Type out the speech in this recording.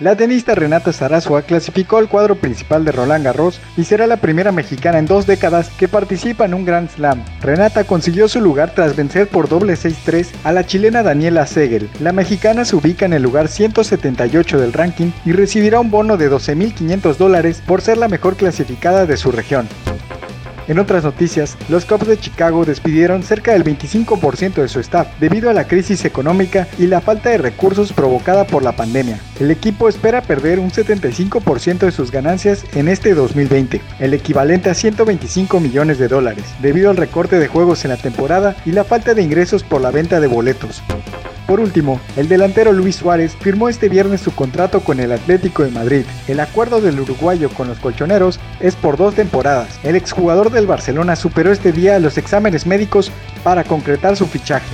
La tenista Renata Sarasua clasificó al cuadro principal de Roland Garros y será la primera mexicana en dos décadas que participa en un Grand Slam. Renata consiguió su lugar tras vencer por doble 6-3 a la chilena Daniela Segel. La mexicana se ubica en el lugar 178 del ranking y recibirá un bono de 12.500 dólares por ser la mejor clasificada de su región. En otras noticias, los Cubs de Chicago despidieron cerca del 25% de su staff debido a la crisis económica y la falta de recursos provocada por la pandemia. El equipo espera perder un 75% de sus ganancias en este 2020, el equivalente a 125 millones de dólares, debido al recorte de juegos en la temporada y la falta de ingresos por la venta de boletos. Por último, el delantero Luis Suárez firmó este viernes su contrato con el Atlético de Madrid. El acuerdo del uruguayo con los colchoneros es por dos temporadas. El exjugador del Barcelona superó este día los exámenes médicos para concretar su fichaje.